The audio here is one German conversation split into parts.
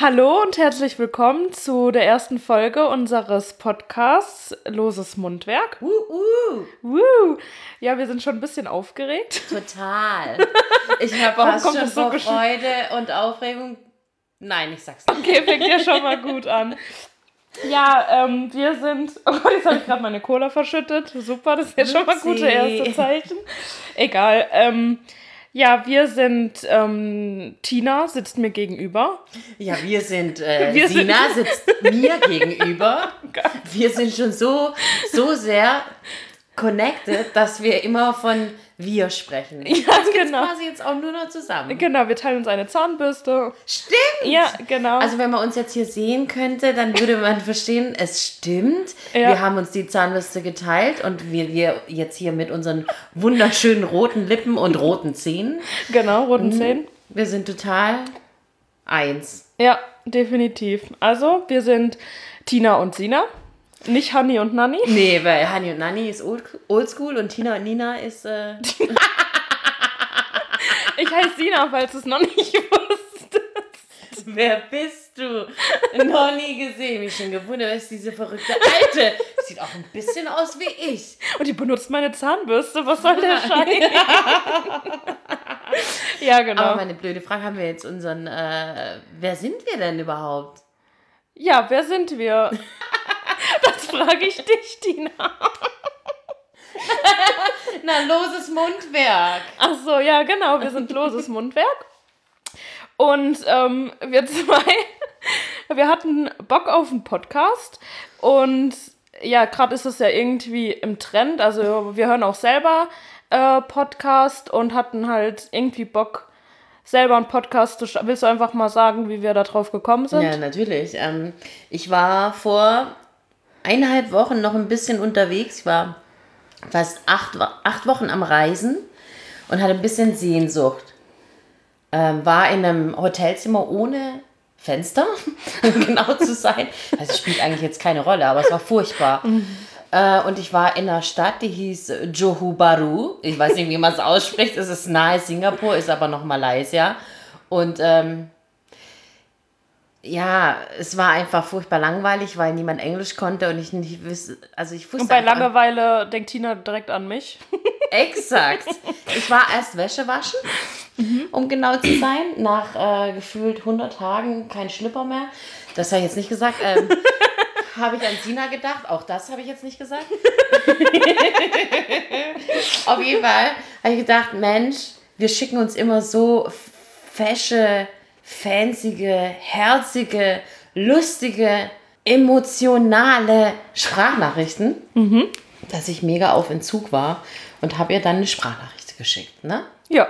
Hallo und herzlich willkommen zu der ersten Folge unseres Podcasts Loses Mundwerk. Uh, uh. Woo. Ja, wir sind schon ein bisschen aufgeregt. Total. Ich habe fast kommt schon so vor Freude und Aufregung. Nein, ich sag's nicht. Okay, fängt ja schon mal gut an. Ja, ähm, wir sind. Oh jetzt habe ich gerade meine Cola verschüttet. Super, das ist ja schon mal gute erste Zeichen. Egal. Ähm, ja, wir sind. Ähm, Tina sitzt mir gegenüber. Ja, wir sind, äh, Wir sind- Sina sitzt mir gegenüber. Wir sind schon so, so sehr connected, dass wir immer von wir sprechen. Ja, genau. Quasi jetzt auch nur noch zusammen. Genau, wir teilen uns eine Zahnbürste. Stimmt. Ja, genau. Also wenn man uns jetzt hier sehen könnte, dann würde man verstehen, es stimmt. Ja. Wir haben uns die Zahnbürste geteilt und wir, wir jetzt hier mit unseren wunderschönen roten Lippen und roten Zähnen. genau, roten Zähnen. Wir sind total eins. Ja, definitiv. Also, wir sind Tina und Sina. Nicht Hanni und Nanni. Nee, weil Hani und Nani ist old, oldschool und Tina und Nina ist. Äh, Ich heiße Sina, falls du es noch nicht wusstest. wer bist du? Noch nie gesehen. Mich schon gewundert, wer ist diese verrückte Alte? Sieht auch ein bisschen aus wie ich. Und die benutzt meine Zahnbürste. Was soll der Scheiß? ja, genau. Aber meine blöde Frage, haben wir jetzt unseren. Äh, wer sind wir denn überhaupt? ja, wer sind wir? Frage ich dich, Tina. Na, loses Mundwerk. Ach so, ja, genau. Wir sind loses Mundwerk. Und ähm, wir zwei, wir hatten Bock auf einen Podcast. Und ja, gerade ist es ja irgendwie im Trend. Also wir hören auch selber äh, Podcast und hatten halt irgendwie Bock, selber einen Podcast zu. Willst du einfach mal sagen, wie wir da drauf gekommen sind? Ja, natürlich. Ähm, ich war vor eineinhalb Wochen noch ein bisschen unterwegs. Ich war fast acht, acht Wochen am Reisen und hatte ein bisschen Sehnsucht. Ähm, war in einem Hotelzimmer ohne Fenster, um genau zu sein. Also spielt eigentlich jetzt keine Rolle, aber es war furchtbar. Äh, und ich war in einer Stadt, die hieß Johor Bahru. Ich weiß nicht, wie man es ausspricht. Es ist nahe Singapur, ist aber noch Malaysia. Und ähm, ja, es war einfach furchtbar langweilig, weil niemand Englisch konnte und ich nicht wusste, also ich wusste Und bei Langeweile denkt Tina direkt an mich. Exakt. Ich war erst Wäsche waschen, um genau zu sein. Nach äh, gefühlt 100 Tagen kein Schlipper mehr. Das habe ich jetzt nicht gesagt. Ähm, habe ich an Sina gedacht. Auch das habe ich jetzt nicht gesagt. Auf jeden Fall habe ich gedacht, Mensch, wir schicken uns immer so fesche, fancyge, herzige, lustige, emotionale Sprachnachrichten dass ich mega auf Entzug war und habe ihr dann eine Sprachnachricht geschickt, ne? Ja,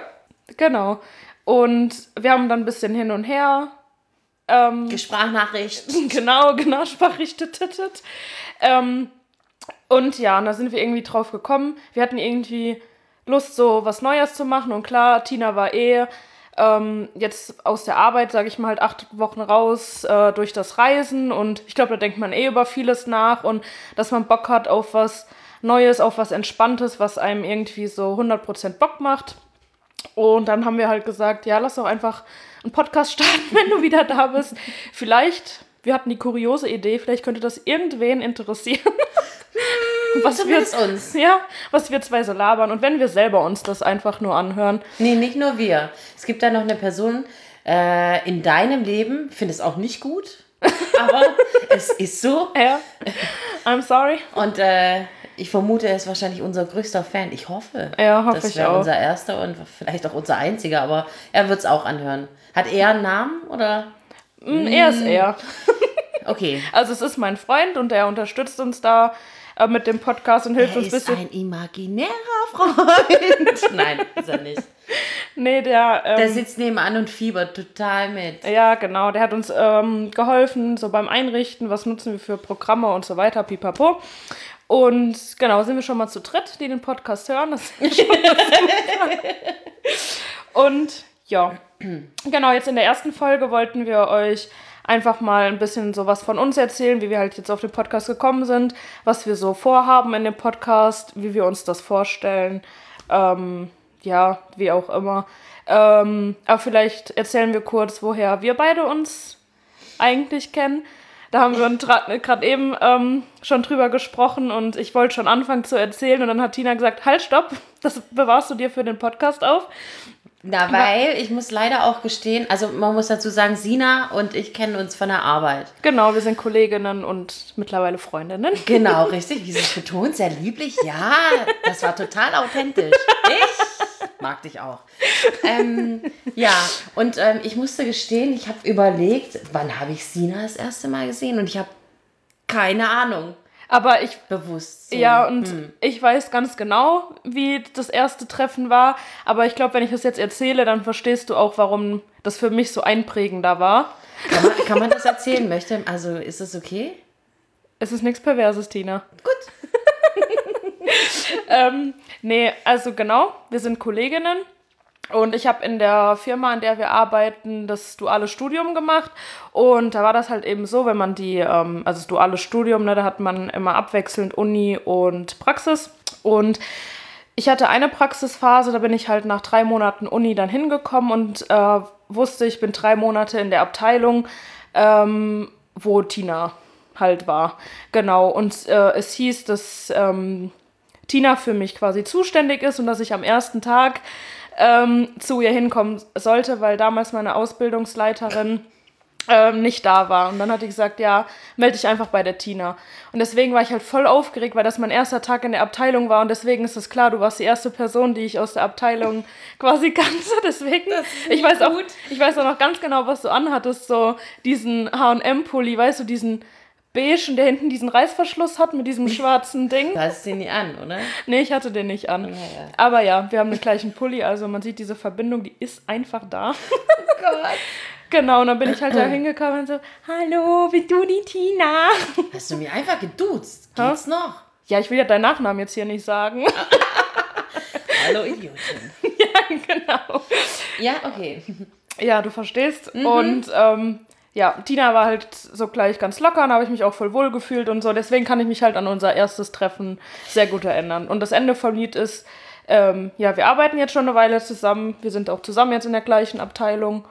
genau. Und wir haben dann ein bisschen hin und her. Ähm, Sprachnachricht. genau, genau, sprachrichtet. Ähm, und ja, und da sind wir irgendwie drauf gekommen. Wir hatten irgendwie Lust, so was Neues zu machen. Und klar, Tina war eh ähm, jetzt aus der Arbeit, sage ich mal, halt acht Wochen raus äh, durch das Reisen. Und ich glaube, da denkt man eh über vieles nach. Und dass man Bock hat auf was Neues, auf was Entspanntes, was einem irgendwie so 100% Bock macht. Und dann haben wir halt gesagt, ja, lass doch einfach einen Podcast starten, wenn du wieder da bist. Vielleicht, wir hatten die kuriose Idee, vielleicht könnte das irgendwen interessieren. was wir, Zumindest uns. ja, was wir zwei so labern. Und wenn wir selber uns das einfach nur anhören. Nee, nicht nur wir. Es gibt da noch eine Person äh, in deinem Leben, finde es auch nicht gut, aber es ist so. Ja, I'm sorry. Und äh, ich vermute, er ist wahrscheinlich unser größter Fan. Ich hoffe. Ja, hoffe das ich auch. unser erster und vielleicht auch unser einziger, aber er wird es auch anhören. Hat er einen Namen oder? Mm, Er ist er. Okay. Also es ist mein Freund und er unterstützt uns da mit dem Podcast und hilft Er uns ein ist bisschen. ein imaginärer Freund. Nein, ist er nicht. Nee, der, ähm, Der sitzt nebenan und fiebert total mit. Ja, genau. Der hat uns ähm, geholfen, so beim Einrichten, was nutzen wir für Programme und so weiter, pipapo. Und genau, sind wir schon mal zu dritt, die den Podcast hören. Das ist schon. Und ja, genau, jetzt in der ersten Folge wollten wir euch einfach mal ein bisschen sowas von uns erzählen, wie wir halt jetzt auf den Podcast gekommen sind, was wir so vorhaben in dem Podcast, wie wir uns das vorstellen. Ähm, ja, wie auch immer. Ähm, aber vielleicht erzählen wir kurz, woher wir beide uns eigentlich kennen. Da haben wir gerade eben ähm, schon drüber gesprochen und ich wollte schon anfangen zu erzählen und dann hat Tina gesagt, halt, stopp, das bewahrst du dir für den Podcast auf. Na, weil ich muss leider auch gestehen, also man muss dazu sagen, Sina und ich kennen uns von der Arbeit. Genau, wir sind Kolleginnen und mittlerweile Freundinnen. Genau, richtig, wie sie es betont, sehr lieblich. Ja, das war total authentisch. Ich mag dich auch. Ähm, ja, und ähm, ich musste gestehen, ich habe überlegt, wann habe ich Sina das erste Mal gesehen und ich habe keine Ahnung. Aber ich. Bewusst. Ja, und hm. ich weiß ganz genau, wie das erste Treffen war. Aber ich glaube, wenn ich das jetzt erzähle, dann verstehst du auch, warum das für mich so einprägender war. Kann man, kann man das erzählen möchte? Also ist es okay? Es ist nichts Perverses, Tina. Gut. ähm, nee, also genau, wir sind Kolleginnen und ich habe in der Firma, in der wir arbeiten, das duale Studium gemacht. Und da war das halt eben so, wenn man die, ähm, also das duale Studium, ne, da hat man immer abwechselnd Uni und Praxis. Und ich hatte eine Praxisphase, da bin ich halt nach drei Monaten Uni dann hingekommen und äh, wusste, ich bin drei Monate in der Abteilung, ähm, wo Tina halt war. Genau. Und äh, es hieß, dass ähm, Tina für mich quasi zuständig ist und dass ich am ersten Tag ähm, zu ihr hinkommen sollte, weil damals meine Ausbildungsleiterin ähm, nicht da war. Und dann hat die gesagt, ja, melde dich einfach bei der Tina. Und deswegen war ich halt voll aufgeregt, weil das mein erster Tag in der Abteilung war. Und deswegen ist es klar, du warst die erste Person, die ich aus der Abteilung quasi kannte. Deswegen, ich weiß, auch, ich weiß auch noch ganz genau, was du anhattest. So diesen H&M-Pulli, weißt du, diesen beige, der hinten diesen Reißverschluss hat mit diesem schwarzen Ding. Du hast den nicht an, oder? Nee, ich hatte den nicht an. Ja, ja. Aber ja, wir haben den gleichen Pulli, also man sieht diese Verbindung, die ist einfach da. Oh Gott. Genau, und dann bin ich halt da hingekommen und so, hallo, bist du die Tina? Hast du mir einfach geduzt? Geht's ha? noch? Ja, ich will ja deinen Nachnamen jetzt hier nicht sagen. hallo, Idiotin. ja, genau. Ja, okay. Ja, du verstehst. Mhm. Und ähm, ja, Tina war halt so gleich ganz locker und habe ich mich auch voll wohl gefühlt und so. Deswegen kann ich mich halt an unser erstes Treffen sehr gut erinnern. Und das Ende vom Lied ist, ähm, ja, wir arbeiten jetzt schon eine Weile zusammen. Wir sind auch zusammen jetzt in der gleichen Abteilung.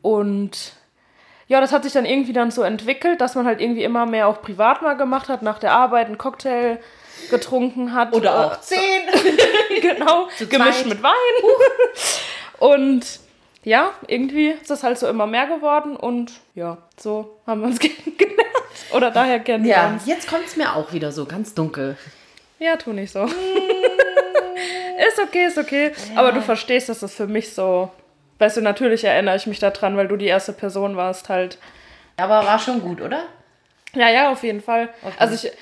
Und ja, das hat sich dann irgendwie dann so entwickelt, dass man halt irgendwie immer mehr auch privat mal gemacht hat, nach der Arbeit einen Cocktail getrunken hat. Oder auch zehn. genau, gemischt mit Wein. und ja, irgendwie ist das halt so immer mehr geworden und ja, so haben wir uns kennengelernt. Oder daher kennen ja, wir uns. Ja, jetzt kommt es mir auch wieder so ganz dunkel. Ja, tu nicht so. ist okay, ist okay. Ja. Aber du verstehst, dass das für mich so. Weißt du, natürlich erinnere ich mich daran, weil du die erste Person warst halt. Aber war schon gut, oder? Ja, ja, auf jeden Fall. Okay. Also ich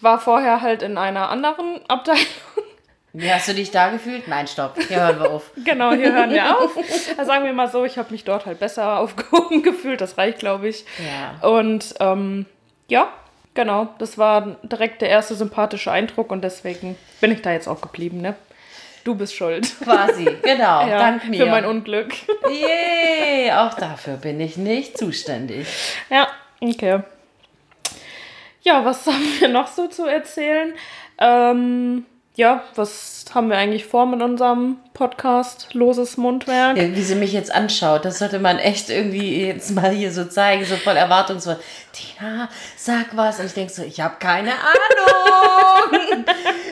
war vorher halt in einer anderen Abteilung wie hast du dich da gefühlt? Nein, stopp. Hier hören wir auf. genau, hier hören wir auf. Also sagen wir mal so, ich habe mich dort halt besser aufgehoben gefühlt. Das reicht, glaube ich. Ja. Und ähm, ja, genau. Das war direkt der erste sympathische Eindruck und deswegen bin ich da jetzt auch geblieben, ne? Du bist schuld. Quasi, genau. ja, Dank mir. Für mein Unglück. Yay, auch dafür bin ich nicht zuständig. Ja, okay. Ja, was haben wir noch so zu erzählen? Ähm, ja, was haben wir eigentlich vor mit unserem Podcast Loses Mundwerk? Ja, wie sie mich jetzt anschaut, das sollte man echt irgendwie jetzt mal hier so zeigen, so voll erwartungsvoll. Tina, sag was. Und ich denke so, ich habe keine Ahnung.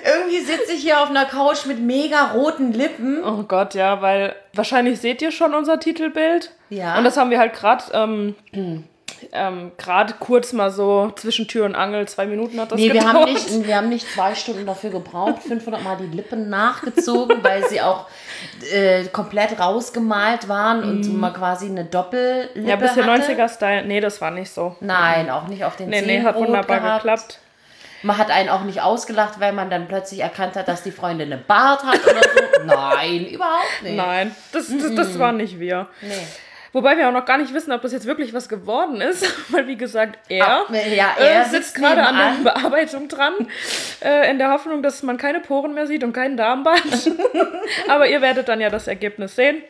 irgendwie sitze ich hier auf einer Couch mit mega roten Lippen. Oh Gott, ja, weil wahrscheinlich seht ihr schon unser Titelbild. Ja. Und das haben wir halt gerade ähm, ähm, gerade kurz mal so zwischen Tür und Angel, zwei Minuten hat das nee, gedauert. wir haben nicht, wir haben nicht zwei Stunden dafür gebraucht, 500 Mal die Lippen nachgezogen, weil sie auch äh, komplett rausgemalt waren mm. und mal quasi eine Doppellippe Ja, bisschen 90er-Style. Nee, das war nicht so. Nein, auch nicht auf den Nee, nee, hat wunderbar gehabt. geklappt. Man hat einen auch nicht ausgelacht, weil man dann plötzlich erkannt hat, dass die Freundin eine Bart hat oder so. Nein, überhaupt nicht. Nein, das, das, das war nicht wir. Nee. Wobei wir auch noch gar nicht wissen, ob das jetzt wirklich was geworden ist, weil wie gesagt, er, ah, ja, er äh, sitzt gerade an der Bearbeitung dran, äh, in der Hoffnung, dass man keine Poren mehr sieht und keinen Darmband. Aber ihr werdet dann ja das Ergebnis sehen.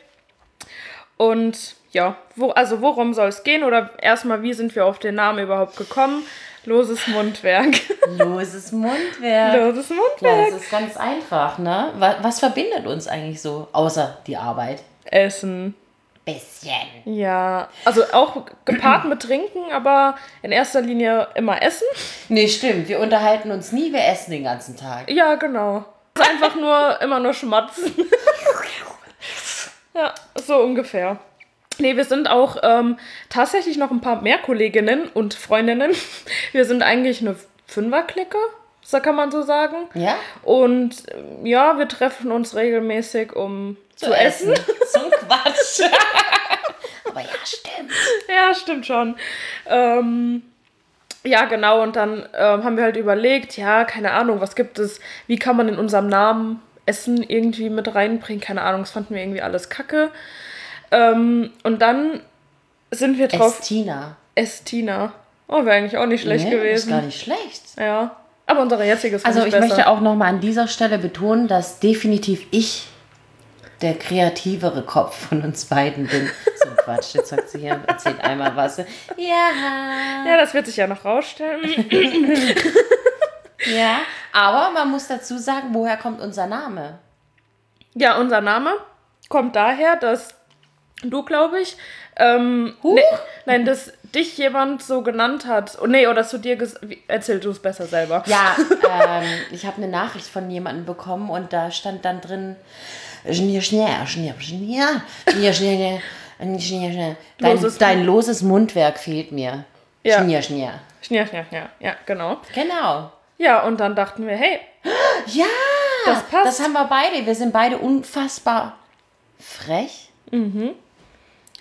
Und ja, wo, also worum soll es gehen? Oder erstmal, wie sind wir auf den Namen überhaupt gekommen? Loses Mundwerk. Loses Mundwerk. Loses Mundwerk. Ja, das ist ganz einfach, ne? Was, was verbindet uns eigentlich so, außer die Arbeit? Essen. Bisschen. Ja, also auch gepaart mit Trinken, aber in erster Linie immer Essen. Nee, stimmt. Wir unterhalten uns nie, wir essen den ganzen Tag. Ja, genau. Einfach nur immer nur schmatzen. ja, so ungefähr. Nee, wir sind auch ähm, tatsächlich noch ein paar mehr Kolleginnen und Freundinnen. Wir sind eigentlich eine Fünferklicke, so kann man so sagen. Ja? Und ähm, ja, wir treffen uns regelmäßig, um zu, essen. so ein Quatsch. Aber ja, stimmt. Ja, stimmt schon. Ähm, ja, genau. Und dann ähm, haben wir halt überlegt, ja, keine Ahnung, was gibt es, wie kann man in unserem Namen Essen irgendwie mit reinbringen? Keine Ahnung, das fanden wir irgendwie alles kacke. Ähm, und dann sind wir drauf. Estina. Estina. Oh, wäre eigentlich auch nicht schlecht Nee, gewesen. Ist gar nicht schlecht. Ja. Aber unsere jetzige ist Also ich besser. möchte auch nochmal an dieser Stelle betonen, dass definitiv ich der kreativere Kopf von uns beiden bin. So ein Quatsch, jetzt sagt sie hier und erzählt einmal was. Ja. Ja, das wird sich ja noch rausstellen. Ja. Aber man muss dazu sagen, woher kommt unser Name? Ja, unser Name kommt daher, dass du, glaube ich, ähm, ne, nein, dass dich jemand so genannt hat. Oh, nee, oder zu dir erzähl du es besser selber. Ja, ähm, ich habe eine Nachricht von jemandem bekommen und da stand dann drin, Schnier, Schnier, Schnier, Schnier, Schnier, Schnier, Schnier, Schnier, Schnier. Dein, Loses- dein loses Mundwerk fehlt mir. Ja. Schnier, Schnier. Schnier, schnier, schnier. Ja, genau. Genau. Ja, und dann dachten wir, hey, Ja, Das passt. Das haben wir beide. Wir sind beide unfassbar frech,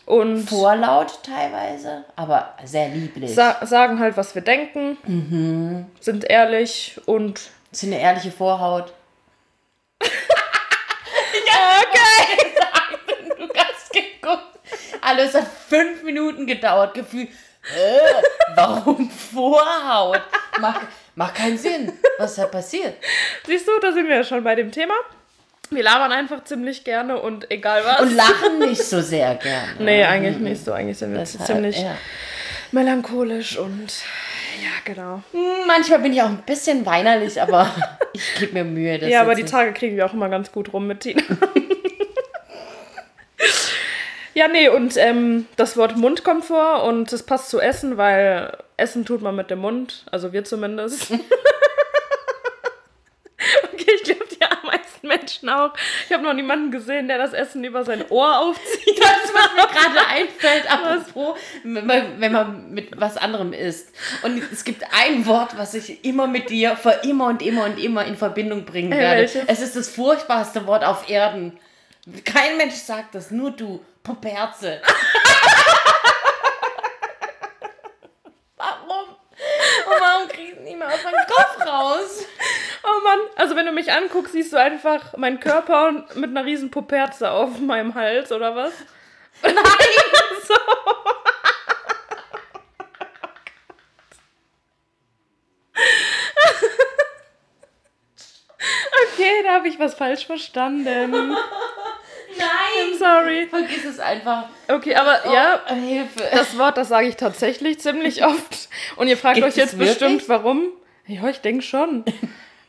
und vorlaut teilweise, aber sehr lieblich. sa sagen halt, was wir denken, Mhm. sind ehrlich und ist eine ehrliche Vorhaut. okay. Du hast geguckt. Alles hat fünf Minuten gedauert, gefühlt. Äh, warum Vorhaut? Macht, macht keinen Sinn. Was ist da passiert? Siehst du, da sind wir ja schon bei dem Thema. Wir labern einfach ziemlich gerne und egal was. Und lachen nicht so sehr gerne. nee, eigentlich nicht so. Eigentlich sind wir Deshalb, ziemlich ja. melancholisch und ja, genau. Hm, Manchmal bin ich auch ein bisschen weinerlich, aber ich gebe mir Mühe. Das ja, aber die Tage kriegen wir auch immer ganz gut rum mit Tina. ja, nee, und ähm, das Wort Mund kommt vor und es passt zu Essen, weil Essen tut man mit dem Mund, also wir zumindest. okay, ich glaube, Menschen auch. Ich habe noch niemanden gesehen, der das Essen über sein Ohr aufzieht. Das, was mir gerade einfällt, apropos, wenn man, wenn man mit was anderem isst. Und es gibt ein Wort, was ich immer mit dir für immer und immer und immer in Verbindung bringen Hey, werde. welches? Es ist das furchtbarste Wort auf Erden. Kein Mensch sagt das, nur du. Puperze. warum? Und warum krieg ich nicht mehr aus meinem Kopf raus? Oh Mann, also wenn du mich anguckst, siehst du einfach meinen Körper mit einer riesen Puperze auf meinem Hals, oder was? Nein! So. Okay, da habe ich was falsch verstanden. Nein! Sorry. Vergiss es einfach. Okay, aber ja, Oh, Hilfe. das Wort, das sage ich tatsächlich ziemlich oft. Und ihr fragt Gibt euch jetzt bestimmt, warum. Ja, ich denke schon.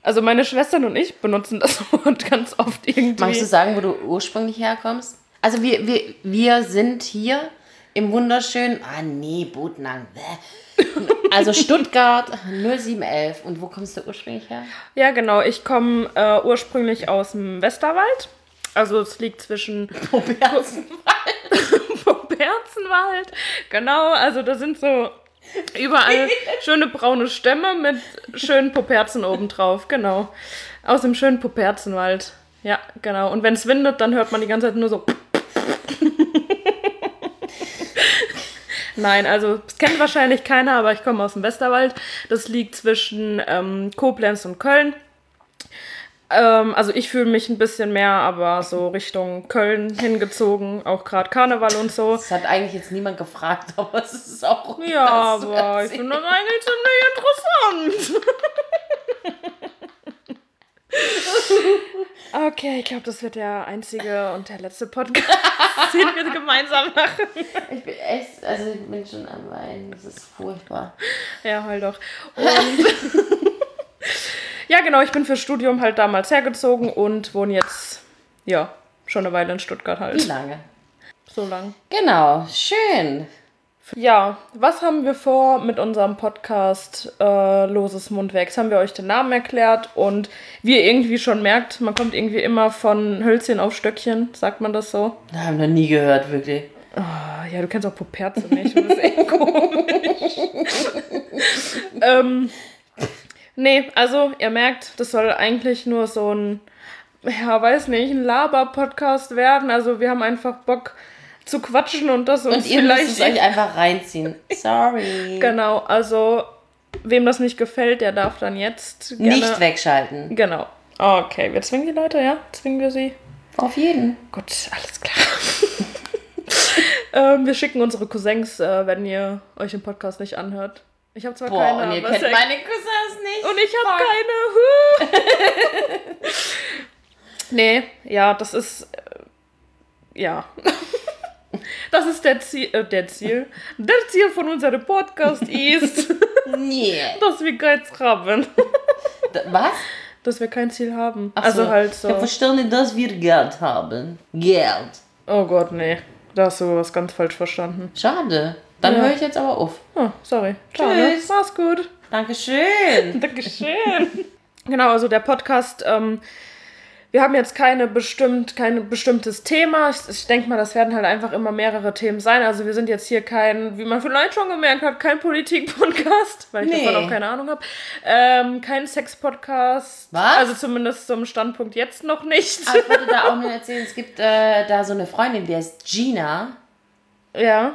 Also meine Schwestern und ich benutzen das Wort ganz oft irgendwie. Magst du sagen, wo du ursprünglich herkommst? Also wir, wir, wir sind hier im wunderschönen, ah nee, Botnang. bäh. Also Stuttgart 0711. Und wo kommst du ursprünglich her? Ja, genau. Ich komme äh, ursprünglich aus dem Westerwald. Also es liegt zwischen Proberzen. Berzenwald. Genau, also da sind so überall schöne braune Stämme mit schönen Poperzen obendrauf. Genau. Aus dem schönen Poperzenwald. Ja, genau. Und wenn es windet, dann hört man die ganze Zeit nur so. Nein, also das kennt wahrscheinlich keiner, aber ich komme aus dem Westerwald. Das liegt zwischen ähm, Koblenz und Köln. Ähm, also ich fühle mich ein bisschen mehr, aber so Richtung Köln hingezogen, auch gerade Karneval und so. Das hat eigentlich jetzt niemand gefragt, aber es ist auch okay, Ja, aber ich finde das eigentlich ziemlich interessant. Okay, ich glaube, das wird der einzige und der letzte Podcast, den wir gemeinsam machen. Ich bin echt, also ich bin schon am Weinen. Das ist furchtbar. Ja, halt doch. Und ja, genau, ich bin fürs Studium halt damals hergezogen und wohne jetzt, ja, schon eine Weile in Stuttgart Wie halt. lange? so lang. Genau, schön. Ja, was haben wir vor mit unserem Podcast äh, Loses Mundwerk? Jetzt haben wir euch den Namen erklärt und wie ihr irgendwie schon merkt, man kommt irgendwie immer von Hölzchen auf Stöckchen, sagt man das so? Da haben wir nie gehört, wirklich. Ah, ja, du kennst auch Puperze nicht, das ist echt komisch. ähm, nee, also ihr merkt, das soll eigentlich nur so ein, ja, weiß nicht, ein Laber-Podcast werden. Also wir haben einfach Bock zu quatschen und das Und ihr vielleicht müsst es euch einfach reinziehen. Sorry. Genau, also wem das nicht gefällt, der darf dann jetzt gerne... Nicht wegschalten. Genau. Okay, wir zwingen die Leute, ja? Zwingen wir sie? Auf jeden. Gut, alles klar. ähm, wir schicken unsere Cousins, äh, wenn ihr euch den Podcast nicht anhört. Ich habe zwar Boah, keine, und ihr kennt meine Cousins nicht. und ich habe keine. Nee, ja, das ist äh, ja. Das ist der Ziel, äh, der Ziel. Der Ziel von unserem Podcast ist, Nee. dass wir keins haben. Was? Dass wir kein Ziel haben. Ach also halt Ich so. habe verstanden, dass wir Geld haben. Geld. Oh Gott, nee. Da hast du was ganz falsch verstanden. Schade. Dann Ja. höre ich jetzt aber auf. Oh, sorry. Schade. Tschüss. Mach's gut. Dankeschön. Dankeschön. genau, also der Podcast, ähm, wir haben jetzt keine bestimmt, kein bestimmtes Thema. Ich, ich denke mal, das werden halt einfach immer mehrere Themen sein. Also wir sind jetzt hier kein, wie man vielleicht schon gemerkt hat, kein Politik-Podcast, weil ich Nee. davon auch keine Ahnung habe. Ähm, kein Sex-Podcast. Was? Also zumindest zum Standpunkt jetzt noch nicht. Aber ich wollte da auch nur erzählen, es gibt äh, da so eine Freundin, die heißt Gina. ja.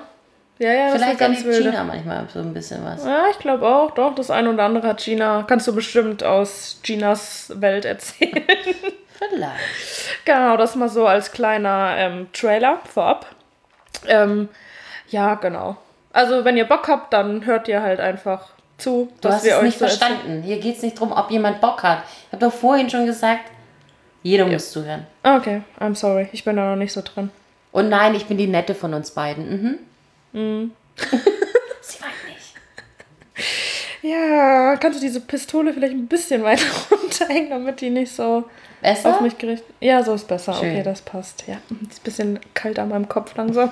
Ja, ja, das ist Vielleicht ganz erlebt. Gina manchmal so ein bisschen was. Ja, ich glaube auch, doch. Das eine oder andere hat Gina. Kannst du bestimmt aus Ginas Welt erzählen. Vielleicht. genau, das mal so als kleiner ähm, Trailer vorab. Ähm, ja, genau. Also, wenn ihr Bock habt, dann hört ihr halt einfach zu, Du hast wir es euch nicht so erzählen. verstanden. Hier geht es nicht darum, ob jemand Bock hat. Ich habe doch vorhin schon gesagt, jeder muss zuhören. Ah, Okay, I'm sorry. Ich bin da noch nicht so drin. Und nein, ich bin die Nette von uns beiden. Mhm. Sie weint nicht. Ja, kannst du diese Pistole vielleicht ein bisschen weiter runterhängen, damit die nicht so Besser? auf mich gerichtet. Ja, so ist besser. Schön. Okay, das passt. Ja, ist ein bisschen kalt an meinem Kopf langsam.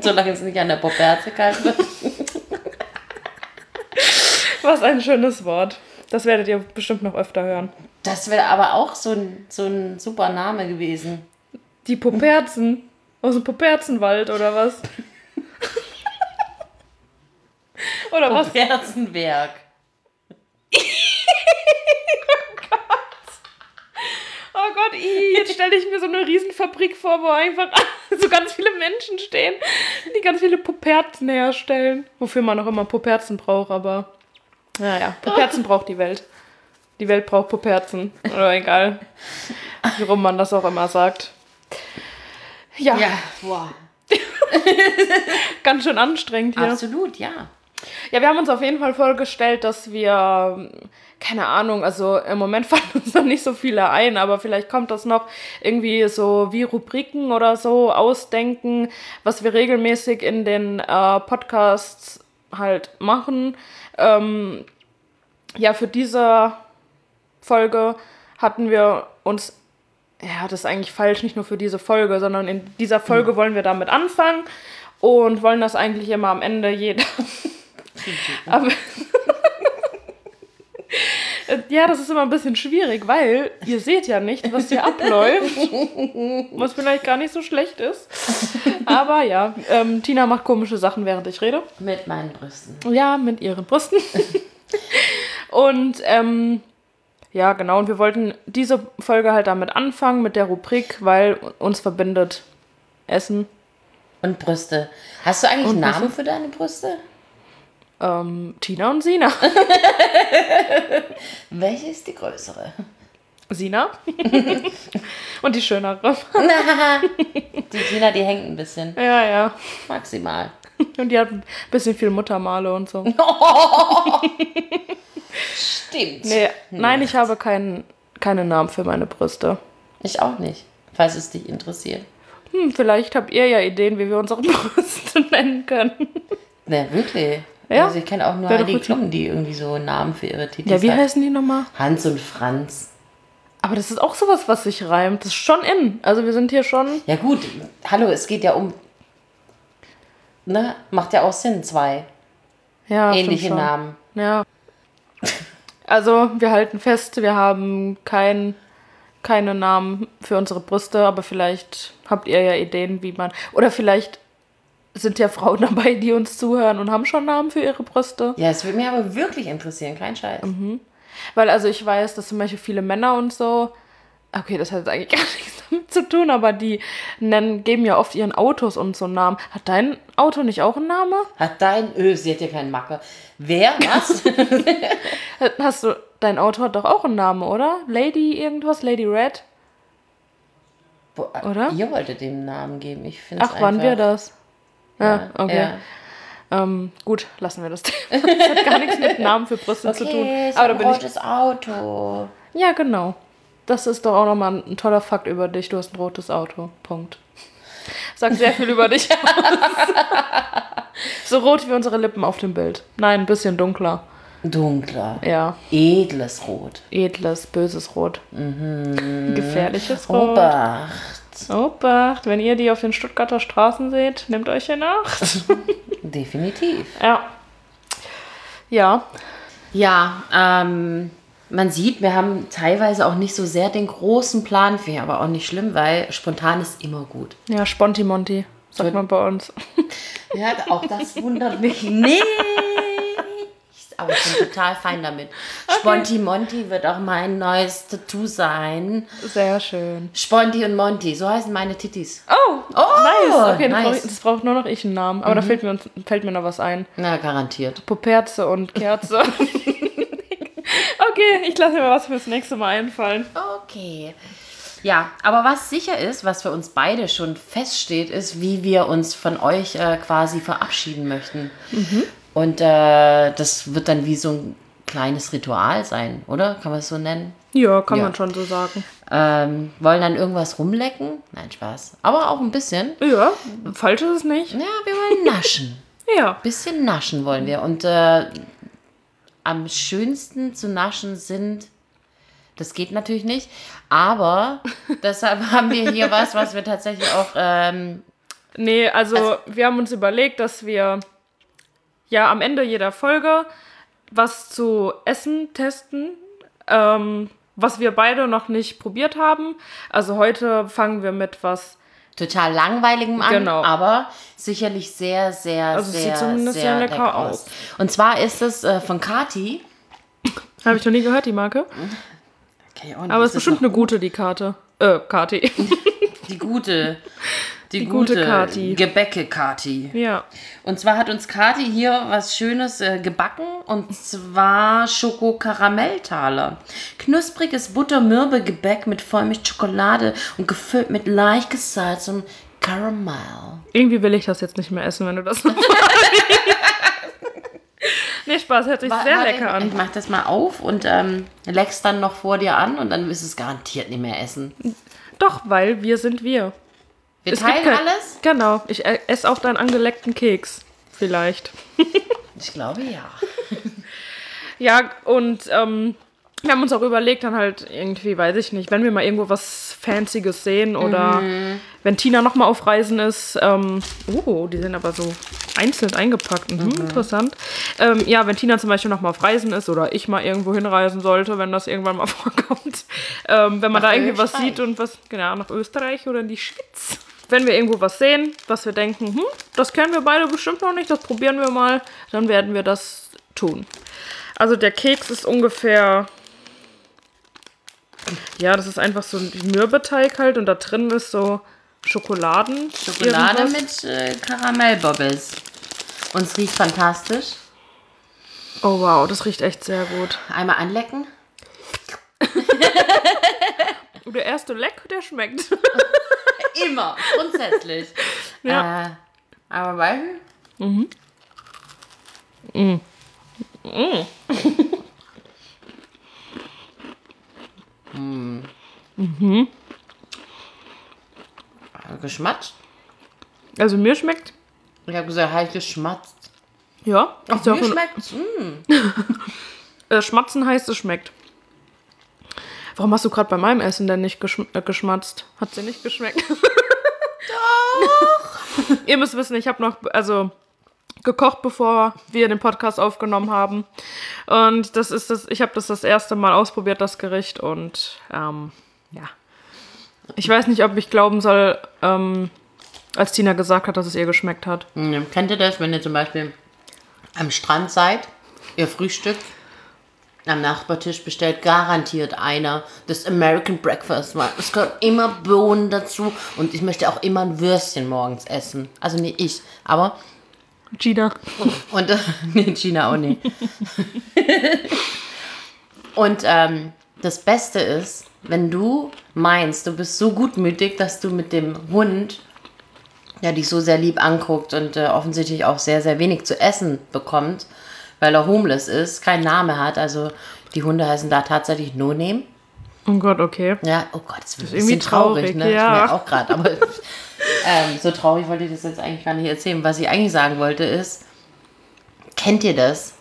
Solange es nicht an der Poperze kalt wird. Was ein schönes Wort. Das werdet ihr bestimmt noch öfter hören. Das wäre aber auch so ein, so ein super Name gewesen. Die Poperzen. Aus dem Poperzenwald oder was? Oder was? Poperzenwerk. Oh Gott, ih, jetzt stelle ich mir so eine Riesenfabrik vor, wo einfach so ganz viele Menschen stehen, die ganz viele Poperzen herstellen. Wofür man auch immer Poperzen braucht, aber naja, Poperzen braucht die Welt. Die Welt braucht Poperzen. Oder egal, wie rum man das auch immer sagt. Ja, Ja, wow. ganz schön anstrengend hier. Absolut, ja. Ja, wir haben uns auf jeden Fall vorgestellt, dass wir, keine Ahnung, also im Moment fallen uns noch nicht so viele ein, aber vielleicht kommt das noch irgendwie so wie Rubriken oder so ausdenken, was wir regelmäßig in den äh, Podcasts halt machen. Ähm, ja, für diese Folge hatten wir uns, ja, das ist eigentlich falsch, nicht nur für diese Folge, sondern in dieser Folge wollen wir damit anfangen und wollen das eigentlich immer am Ende jeder aber ja, das ist immer ein bisschen schwierig, weil ihr seht ja nicht, was hier abläuft. Was vielleicht gar nicht so schlecht ist. Aber ja, ähm, Tina macht komische Sachen, während ich rede. Mit meinen Brüsten. Ja, mit ihren Brüsten. Und ähm, ja, genau. Und wir wollten diese Folge halt damit anfangen, mit der Rubrik, weil uns verbindet Essen. Und Brüste. Hast du eigentlich Und einen Namen Brüste? für deine Brüste? Ähm, Tina und Sina. Welche ist die größere? Sina. und die schönere. Die Tina, die hängt ein bisschen. Ja, ja. Maximal. Und die hat ein bisschen viel Muttermale und so. Stimmt. Nee, nein, ich habe keinen keinen Namen für meine Brüste. Ich auch nicht, falls es dich interessiert. Hm, vielleicht habt ihr ja Ideen, wie wir unsere Brüste nennen können. Ne, wirklich. Ja? Also ich kenne auch nur Heidi gut. Klum, die irgendwie so Namen für ihre Titel Ja, wie hat. heißen die nochmal? Hans und Franz. Aber das ist auch sowas, was sich reimt. Das ist schon in. Also wir sind hier schon. Ja gut, hallo, es geht ja um ne, macht ja auch Sinn, zwei Ja, ähnliche. Namen. Ja. Also, wir halten fest, wir haben kein, keine Namen für unsere Brüste, aber vielleicht habt ihr ja Ideen, wie man. Oder vielleicht sind ja Frauen dabei, die uns zuhören und haben schon Namen für ihre Brüste. Ja, es würde mich aber wirklich interessieren, kein Scheiß. Weil, also, ich weiß, dass zum Beispiel viele Männer und so. Okay, das hat jetzt eigentlich gar nichts damit zu tun, aber die nennen, geben ja oft ihren Autos und so einen Namen. Hat dein Auto nicht auch einen Namen? Hat dein, öh, sie hat ja keinen Macker. Wer, was? Hast du, dein Auto hat doch auch einen Namen, oder? Lady irgendwas? Lady Red? Boah, Oder? Ihr wolltet dem Namen geben, ich finde Ach, waren wir das? Ja, okay. Ja. Ähm, gut, lassen wir das. das hat gar nichts mit Namen für Brüste zu tun. Okay, so Aber da ein bin ich. rotes Auto. Ja, genau. Das ist doch auch nochmal ein, ein toller Fakt über dich. Du hast ein rotes Auto. Punkt. Sagt sehr viel über dich so rot wie unsere Lippen auf dem Bild. Nein, ein bisschen dunkler. Dunkler. Ja, Edles Rot. edles, böses Rot. Mhm. Gefährliches Rot. Obacht. Obacht, wenn ihr die auf den Stuttgarter Straßen seht, nehmt euch in Acht. Definitiv. ja. Ja, Ja, ähm, man sieht, wir haben teilweise auch nicht so sehr den großen Plan für, aber auch nicht schlimm, weil spontan ist immer gut. ja, Sponti-Monti, sagt man bei uns. Ja, auch das wundert mich nicht. Aber ich bin total fein damit. Sponti Monti wird auch mein neues Tattoo sein. Sehr schön. Sponti und Monty, so heißen meine Tittis. Oh, Oh, nice. Okay, nice. Brauch ich, das braucht nur noch ich einen Namen. Aber da fällt mir, fällt mir noch was ein. Na, garantiert. Puperze und Kerze. okay, ich lasse mir was fürs nächste Mal einfallen. Okay. Ja, aber was sicher ist, was für uns beide schon feststeht, ist, wie wir uns von euch äh, quasi verabschieden möchten. Und äh, das wird dann wie so ein kleines Ritual sein, oder? Kann man es so nennen? Ja, kann Ja. man schon so sagen. Ähm, wollen dann irgendwas rumlecken? Nein, Spaß. Aber auch ein bisschen. Ja, falsch ist es nicht. Ja, wir wollen naschen. Ja. bisschen naschen wollen wir. Und äh, am schönsten zu naschen sind, das geht natürlich nicht, aber deshalb haben wir hier was, was wir tatsächlich auch, ähm, Nee, also, wir haben uns überlegt, dass wir ja am Ende jeder Folge was zu essen testen, ähm, was wir beide noch nicht probiert haben. Also heute fangen wir mit was. total langweiligem an, Genau. aber sicherlich sehr, sehr, Also sehr, sieht zumindest sehr sehr lecker aus. Und zwar ist es äh, von Kati. Habe ich noch nie gehört, die Marke. Aber es ist bestimmt eine gute, die Karte. Äh, Kati. die gute, die, gute gute, Kati. Gebäcke Kati. ja. Und zwar hat uns Kati hier was Schönes äh, gebacken und zwar Schoko-Karamelltaler. Knuspriges Buttermürbe-Gebäck mit Vollmilch-Schokolade und gefüllt mit leicht gesalzenem Karamell. Irgendwie will ich das jetzt nicht mehr essen, wenn du das noch Nee, Spaß, hört sich Wa- sehr warte, lecker Ich an. mach das mal auf und ähm, leckst dann noch vor dir an und dann wirst du es garantiert nicht mehr essen. Doch, weil wir sind wir. Wir Es teilen kein- alles? Genau, ich äh, esse auch deinen angeleckten Keks. Vielleicht. Ich glaube ja. Ja, und ähm, wir haben uns auch überlegt, dann halt irgendwie, weiß ich nicht, wenn wir mal irgendwo was Fancyes sehen oder wenn Tina nochmal auf Reisen ist. Ähm, oh, die sind aber so einzeln eingepackt. Mhm, Interessant. Ähm, ja, wenn Tina zum Beispiel nochmal auf Reisen ist oder ich mal irgendwo hinreisen sollte, wenn das irgendwann mal vorkommt. Ähm, wenn man Nach da irgendwie was Österreich. sieht und was, genau, nach Österreich oder in die Schweiz. Wenn wir irgendwo was sehen, was wir denken, hm, das kennen wir beide bestimmt noch nicht, das probieren wir mal, dann werden wir das tun. Also der Keks ist ungefähr. Ja, das ist einfach so ein Mürbeteig halt und da drin ist so Schokoladen. Schokolade irgendwas. mit äh, Karamellbobbles. Und es riecht fantastisch. Oh wow, das riecht echt sehr gut. Einmal anlecken. Der erste Leck, der schmeckt. Immer, grundsätzlich. Ja. Äh, aber weißt du? Mhm. Geschmatzt? Also mir schmeckt. Ich habe gesagt, halt geschmatzt. Ja. auch Mir schmeckt's. Mm. äh, schmatzen heißt, es schmeckt. Warum hast du gerade bei meinem Essen denn nicht geschm äh, geschmatzt? Hat sie nicht geschmeckt? Doch. ihr müsst wissen, ich habe noch, also gekocht, bevor wir den Podcast aufgenommen haben. Und das ist das, ich habe das das erste Mal ausprobiert, das Gericht. Und ähm, ja. Ich weiß nicht, ob ich glauben soll, ähm, als Tina gesagt hat, dass es ihr geschmeckt hat. Hm, Kennt ihr das, wenn ihr zum Beispiel am Strand seid, ihr Frühstück am Nachbartisch bestellt garantiert einer das American Breakfast, weil es gehört immer Bohnen dazu und ich möchte auch immer ein Würstchen morgens essen. Also nicht ich, aber Gina. und nee, China auch nicht. und ähm, das Beste ist, wenn du meinst, du bist so gutmütig, dass du mit dem Hund, der dich so sehr lieb anguckt und äh, offensichtlich auch sehr, sehr wenig zu essen bekommt, weil er homeless ist, keinen Name hat. Also die Hunde heißen da tatsächlich No Name. Oh Gott, okay. Ja, oh Gott, das ist ein irgendwie bisschen traurig, traurig, ne? ja. Ich mir auch gerade, aber ähm, so traurig wollte ich das jetzt eigentlich gar nicht erzählen. Was ich eigentlich sagen wollte ist, kennt ihr das,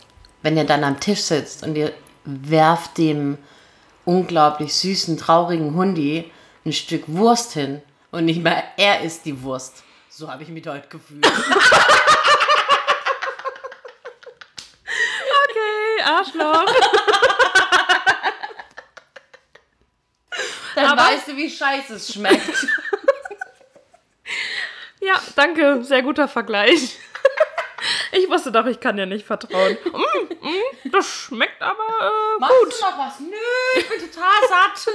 wenn ihr dann am Tisch sitzt und ihr werft dem unglaublich süßen, traurigen Hundi ein Stück Wurst hin und nicht mal er isst die Wurst. So habe ich mich heute gefühlt. Okay, Arschloch. Dann Aber- weißt du, wie scheiße es schmeckt. Ja, danke. Sehr guter Vergleich. Ich wusste doch, ich kann dir nicht vertrauen. Mm, mm, das schmeckt aber äh, Machst gut. du noch was? Nö, ich bin total satt.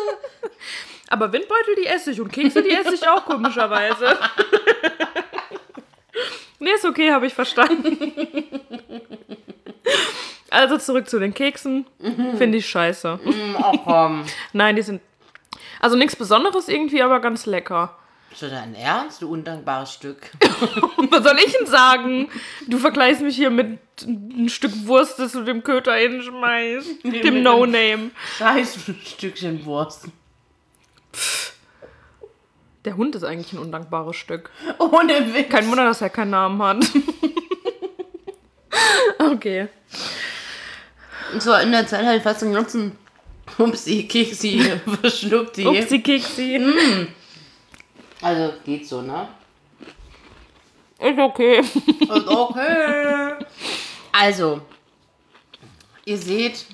Aber Windbeutel, die esse ich. Und Kekse, die esse ich auch komischerweise. nee, ist okay, habe ich verstanden. Also zurück zu den Keksen. Finde ich scheiße. Ach komm. Nein, die sind. Also nichts Besonderes irgendwie, aber ganz lecker. Ist das dein Ernst, du undankbares Stück? Was soll ich denn sagen? Du vergleichst mich hier mit ein Stück Wurst, das du dem Köter hinschmeißt. mit Dem No-Name. Scheiß Stückchen Wurst. Der Hund ist eigentlich ein undankbares Stück. Ohne Witz. Kein Wunder, dass er keinen Namen hat. okay. So, in der Zeit halt fast einen ganzen Upsi, Keksi, verschluckt die. Upsi Kiksi. Also, geht so, ne? Ist okay. Ist okay. Also, ihr seht,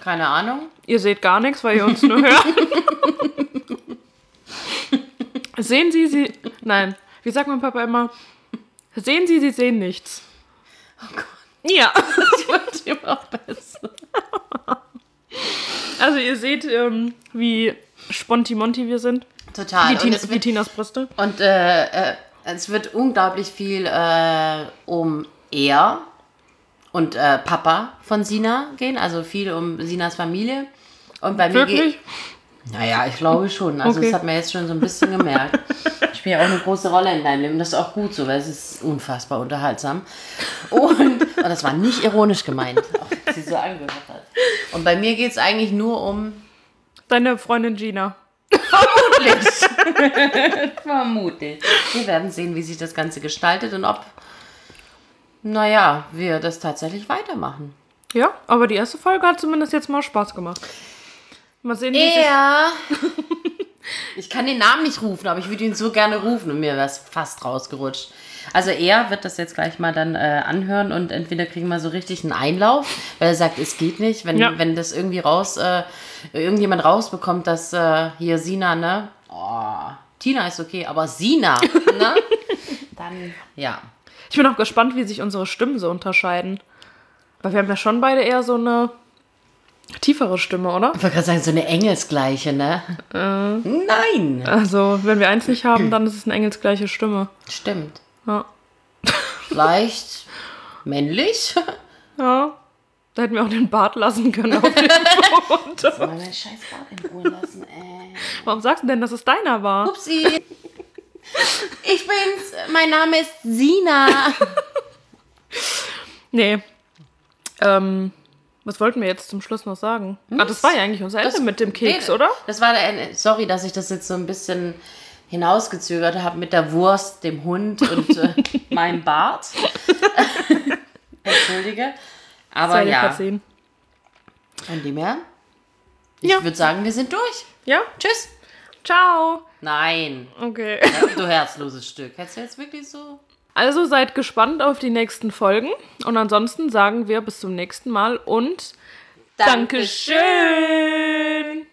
keine Ahnung, Ihr seht gar nichts, weil ihr uns nur hört. Sehen Sie, Sie. Nein, wie sagt mein Papa immer? Sehen Sie, Sie sehen nichts. Oh Gott, Ja. das wird immer besser. Also ihr seht, ähm, wie Sponti-Monti wir sind. Total. Wie, Tina, wie Tinas Brüste. und, äh, äh, es wird unglaublich viel äh, um er und äh, Papa von Sina gehen, also viel um Sinas Familie. Und bei mir geht, Wirklich? Naja, ich glaube schon. Also Okay. das hat man jetzt schon so ein bisschen gemerkt. Ich spiele ja auch eine große Rolle in deinem Leben. Das ist auch gut so, weil es ist unfassbar unterhaltsam. Und, und das war nicht ironisch gemeint, auch sie so angehört hat. Und bei mir geht es eigentlich nur um Deine Freundin Gina. vermutlich. vermutlich. Wir werden sehen, wie sich das Ganze gestaltet und ob, naja, wir das tatsächlich weitermachen. Ja, aber die erste Folge hat zumindest jetzt mal Spaß gemacht. Mal sehen, wie. Er. Ich kann den Namen nicht rufen, aber ich würde ihn so gerne rufen und mir wäre es fast rausgerutscht. Also er wird das jetzt gleich mal dann äh, anhören und entweder kriegen wir so richtig einen Einlauf, weil er sagt, es geht nicht, wenn, Ja. wenn das irgendwie raus, äh, irgendjemand rausbekommt, dass äh, hier Sina, ne? Oh, Tina ist okay, aber Sina, ne? Dann, ja. Ich bin auch gespannt, wie sich unsere Stimmen so unterscheiden. Weil wir haben ja schon beide eher so eine tiefere Stimme, oder? Ich wollte gerade sagen, so eine Engelsgleiche, ne? Nein. Also, wenn wir eins nicht haben, dann ist es eine engelsgleiche Stimme. Stimmt. Ja. Vielleicht männlich? Ja. Da hätten wir auch den Bart lassen können auf dem Foto. Mal meinen scheiß Bart in Ruhe lassen, ey. Warum sagst du denn, dass es deiner war? Upsi. Ich bin's. Mein Name ist Sina. Nee. Ähm, was wollten wir jetzt zum Schluss noch sagen? Ah, das war ja eigentlich unser Ende mit dem Keks, Nee, oder? Das war der Ende. Sorry, dass ich das jetzt so ein bisschen hinausgezögert habe mit der Wurst, dem Hund und äh, meinem Bart. Entschuldige. Aber Sei dir ja, versehen. von dem her. Ich Ja. würde sagen, wir sind durch. Ja? Tschüss. Ciao. Nein. Okay. Du herzloses Stück. Hättest du jetzt wirklich so. Also seid gespannt auf die nächsten Folgen. Und ansonsten sagen wir bis zum nächsten Mal und Dankeschön. Ähm.